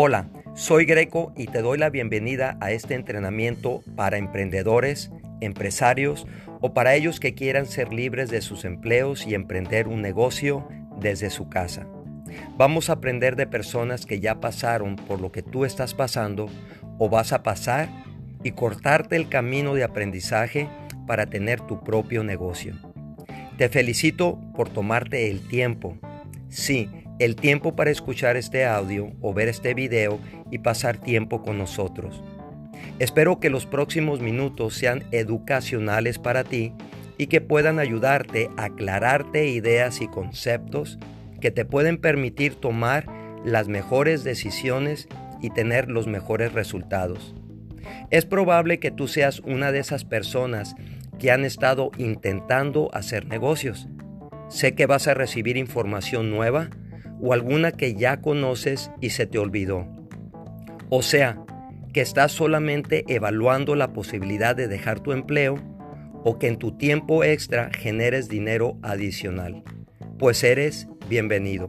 Hola, soy Greco y te doy la bienvenida a este entrenamiento para emprendedores, empresarios o para ellos que quieran ser libres de sus empleos y emprender un negocio desde su casa. Vamos a aprender de personas que ya pasaron por lo que tú estás pasando o vas a pasar y cortarte el camino de aprendizaje para tener tu propio negocio. Te felicito por tomarte el tiempo. Sí, el tiempo para escuchar este audio o ver este video y pasar tiempo con nosotros. Espero que los próximos minutos sean educacionales para ti y que puedan ayudarte a aclararte ideas y conceptos que te pueden permitir tomar las mejores decisiones y tener los mejores resultados. Es probable que tú seas una de esas personas que han estado intentando hacer negocios. Sé que vas a recibir información nueva o alguna que ya conoces y se te olvidó. O sea, que estás solamente evaluando la posibilidad de dejar tu empleo o que en tu tiempo extra generes dinero adicional. Pues eres bienvenido.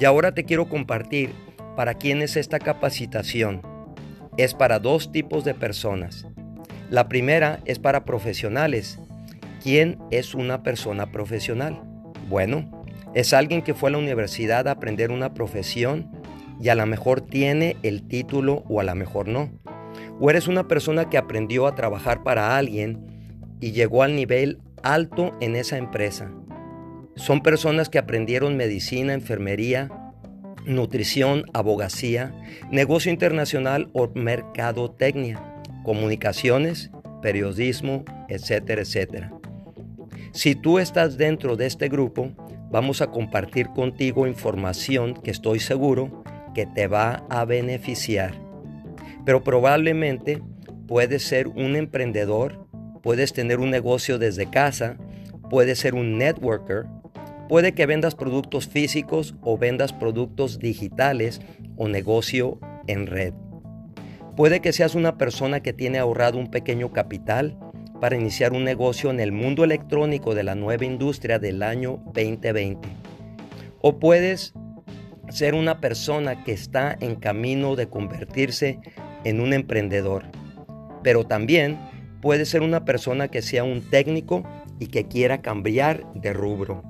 Y ahora te quiero compartir para quién es esta capacitación. Es para dos tipos de personas. La primera es para profesionales. ¿Quién es una persona profesional? Bueno, es alguien que fue a la universidad a aprender una profesión y a lo mejor tiene el título o a lo mejor no. O eres una persona que aprendió a trabajar para alguien y llegó al nivel alto en esa empresa. Son personas que aprendieron medicina, enfermería, nutrición, abogacía, negocio internacional o mercadotecnia, comunicaciones, periodismo, etcétera, etcétera. Si tú estás dentro de este grupo, vamos a compartir contigo información que estoy seguro que te va a beneficiar. Pero probablemente puedes ser un emprendedor, puedes tener un negocio desde casa, puedes ser un networker, puede que vendas productos físicos o vendas productos digitales o negocio en red. Puede que seas una persona que tiene ahorrado un pequeño capital para iniciar un negocio en el mundo electrónico de la nueva industria del año 2020. O puedes ser una persona que está en camino de convertirse en un emprendedor. Pero también puedes ser una persona que sea un técnico y que quiera cambiar de rubro.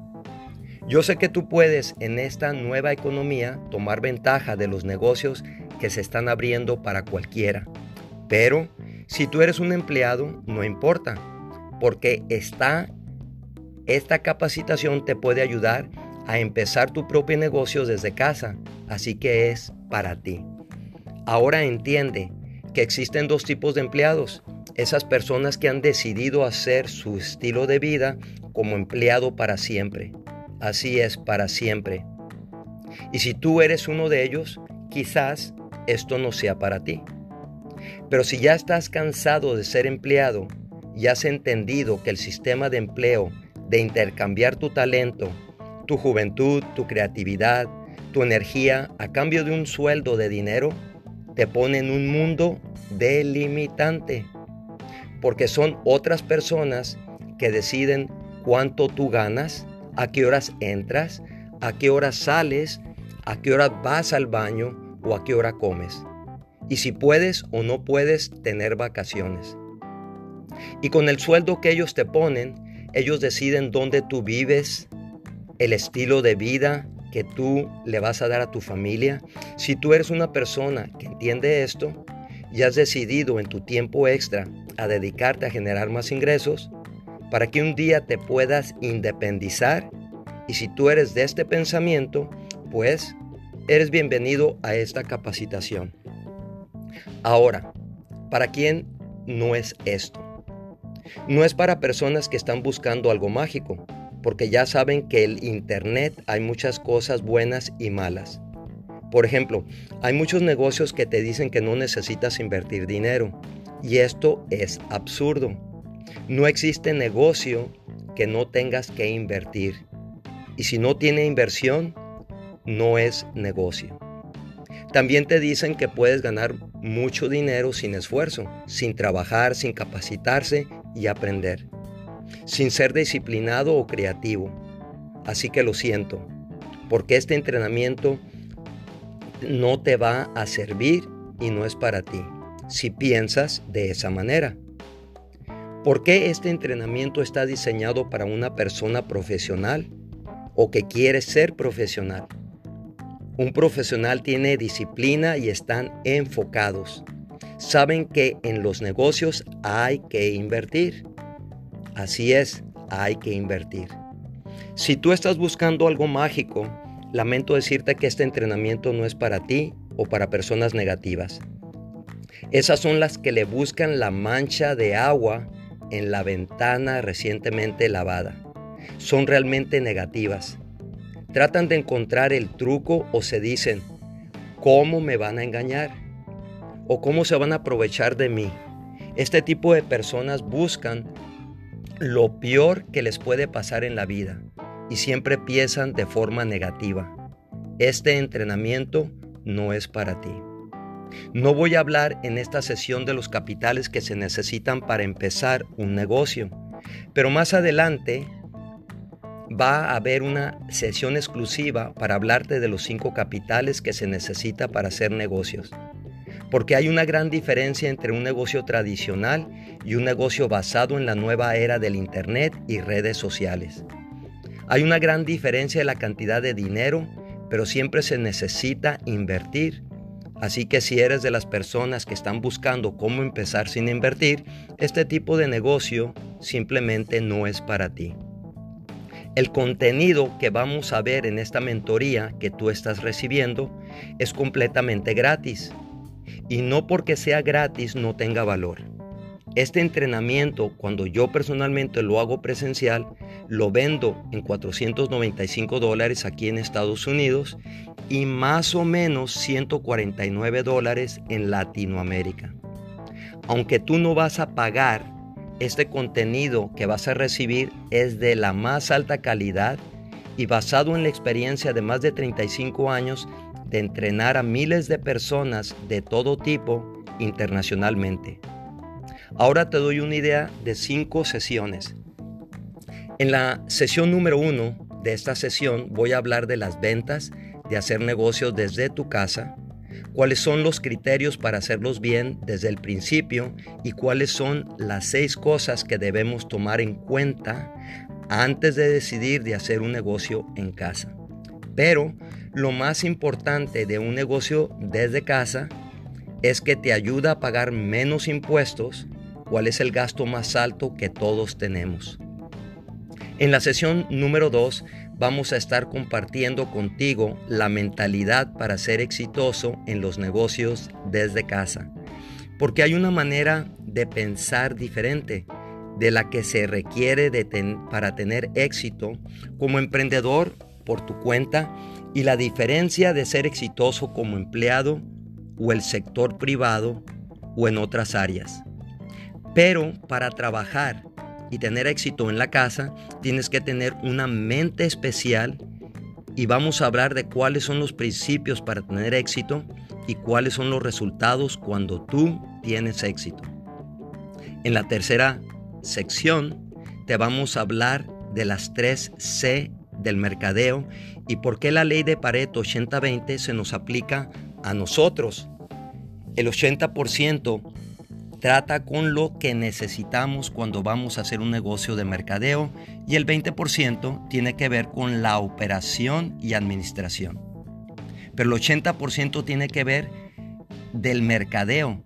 Yo sé que tú puedes en esta nueva economía tomar ventaja de los negocios que se están abriendo para cualquiera, pero si tú eres un empleado, no importa, porque esta capacitación te puede ayudar a empezar tu propio negocio desde casa, así que es para ti. Ahora entiende que existen dos tipos de empleados, esas personas que han decidido hacer su estilo de vida como empleado para siempre. Así es, para siempre. Y si tú eres uno de ellos, quizás esto no sea para ti. Pero si ya estás cansado de ser empleado y has entendido que el sistema de empleo, de intercambiar tu talento, tu juventud, tu creatividad, tu energía a cambio de un sueldo de dinero, te pone en un mundo delimitante. Porque son otras personas que deciden cuánto tú ganas, a qué horas entras, a qué horas sales, a qué hora vas al baño o a qué hora comes y si puedes o no puedes tener vacaciones. Y con el sueldo que ellos te ponen, ellos deciden dónde tú vives, el estilo de vida que tú le vas a dar a tu familia. Si tú eres una persona que entiende esto y has decidido en tu tiempo extra a dedicarte a generar más ingresos, para que un día te puedas independizar, y si tú eres de este pensamiento, pues eres bienvenido a esta capacitación. Ahora, ¿para quién no es esto? No es para personas que están buscando algo mágico, porque ya saben que el Internet hay muchas cosas buenas y malas. Por ejemplo, hay muchos negocios que te dicen que no necesitas invertir dinero, y esto es absurdo. No existe negocio que no tengas que invertir. Y si no tiene inversión, no es negocio. También te dicen que puedes ganar mucho dinero sin esfuerzo, sin trabajar, sin capacitarse y aprender, sin ser disciplinado o creativo. Así que lo siento, porque este entrenamiento no te va a servir y no es para ti, si piensas de esa manera. ¿Por qué este entrenamiento está diseñado para una persona profesional o que quiere ser profesional? Un profesional tiene disciplina y están enfocados. Saben que en los negocios hay que invertir. Así es, hay que invertir. Si tú estás buscando algo mágico, lamento decirte que este entrenamiento no es para ti o para personas negativas. Esas son las que le buscan la mancha de agua en la ventana recientemente lavada. Son realmente negativas. Tratan de encontrar el truco o se dicen, ¿cómo me van a engañar? ¿O cómo se van a aprovechar de mí? Este tipo de personas buscan lo peor que les puede pasar en la vida y siempre piensan de forma negativa. Este entrenamiento no es para ti. No voy a hablar en esta sesión de los capitales que se necesitan para empezar un negocio, pero más adelante va a haber una sesión exclusiva para hablarte de los cinco capitales que se necesita para hacer negocios. Porque hay una gran diferencia entre un negocio tradicional y un negocio basado en la nueva era del Internet y redes sociales. Hay una gran diferencia en la cantidad de dinero, pero siempre se necesita invertir Así que si eres de las personas que están buscando cómo empezar sin invertir, este tipo de negocio simplemente no es para ti. El contenido que vamos a ver en esta mentoría que tú estás recibiendo es completamente gratis. Y no porque sea gratis no tenga valor. Este entrenamiento, cuando yo personalmente lo hago presencial, lo vendo en 495 dólares aquí en Estados Unidos y más o menos 149 dólares en Latinoamérica. Aunque tú no vas a pagar, este contenido que vas a recibir es de la más alta calidad y basado en la experiencia de más de 35 años de entrenar a miles de personas de todo tipo internacionalmente. Ahora te doy una idea de cinco sesiones. En la sesión número uno de esta sesión voy a hablar de las ventas, de hacer negocios desde tu casa, cuáles son los criterios para hacerlos bien desde el principio y cuáles son las seis cosas que debemos tomar en cuenta antes de decidir de hacer un negocio en casa. Pero lo más importante de un negocio desde casa es que te ayuda a pagar menos impuestos cuál es el gasto más alto que todos tenemos. En la sesión número 2 vamos a estar compartiendo contigo la mentalidad para ser exitoso en los negocios desde casa. Porque hay una manera de pensar diferente de la que se requiere para tener éxito como emprendedor por tu cuenta y la diferencia de ser exitoso como empleado o el sector privado o en otras áreas. Pero para trabajar y tener éxito en la casa, tienes que tener una mente especial y vamos a hablar de cuáles son los principios para tener éxito y cuáles son los resultados cuando tú tienes éxito. En la tercera sección te vamos a hablar de las tres C del mercadeo y por qué la ley de Pareto 80-20 se nos aplica a nosotros. El 80% trata con lo que necesitamos cuando vamos a hacer un negocio de mercadeo y el 20% tiene que ver con la operación y administración. Pero el 80% tiene que ver del mercadeo,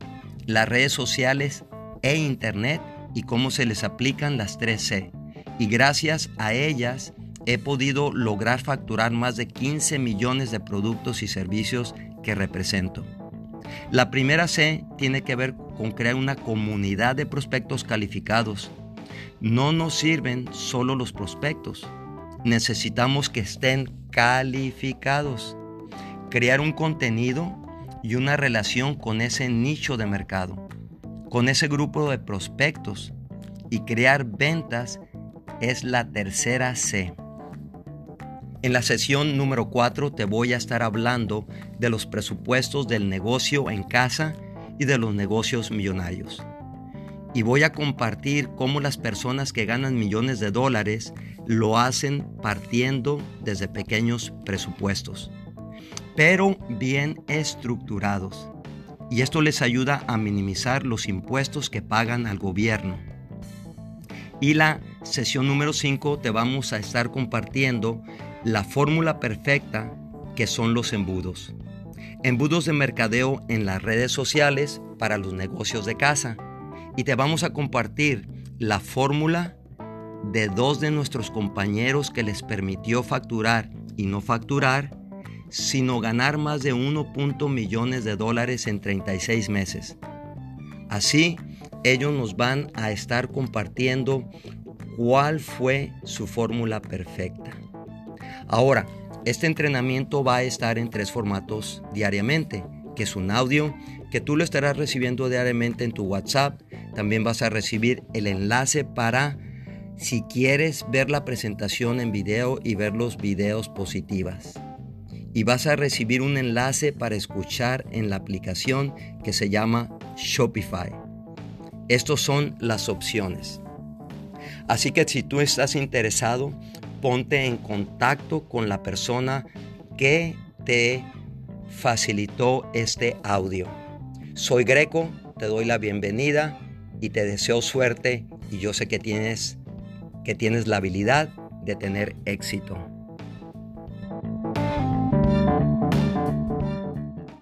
las redes sociales e internet y cómo se les aplican las 3C. Y gracias a ellas he podido lograr facturar más de 15 millones de productos y servicios que represento. La primera C tiene que ver con crear una comunidad de prospectos calificados. No nos sirven solo los prospectos. Necesitamos que estén calificados. Crear un contenido y una relación con ese nicho de mercado, con ese grupo de prospectos. Y crear ventas es la tercera C. En la sesión número 4 te voy a estar hablando de los presupuestos del negocio en casa de los negocios millonarios. Y voy a compartir cómo las personas que ganan millones de dólares lo hacen partiendo desde pequeños presupuestos. pero bien estructurados. Y esto les ayuda a minimizar los impuestos que pagan al gobierno. Y la sesión número 5 te vamos a estar compartiendo la fórmula perfecta que son los embudos. Embudos de mercadeo en las redes sociales para los negocios de casa. Y te vamos a compartir la fórmula de dos de nuestros compañeros que les permitió facturar y no facturar, sino ganar más de 1. millones de dólares en 36 meses. Así, ellos nos van a estar compartiendo cuál fue su fórmula perfecta. Ahora, este entrenamiento va a estar en tres formatos diariamente, que es un audio que tú lo estarás recibiendo diariamente en tu WhatsApp. También vas a recibir el enlace para si quieres ver la presentación en video y ver los videos positivas. Y vas a recibir un enlace para escuchar en la aplicación que se llama Shopify. Estos son las opciones. Así que si tú estás interesado, ponte en contacto con la persona que te facilitó este audio. Soy Greco, te doy la bienvenida y te deseo suerte y yo sé que tienes que tienes la habilidad de tener éxito.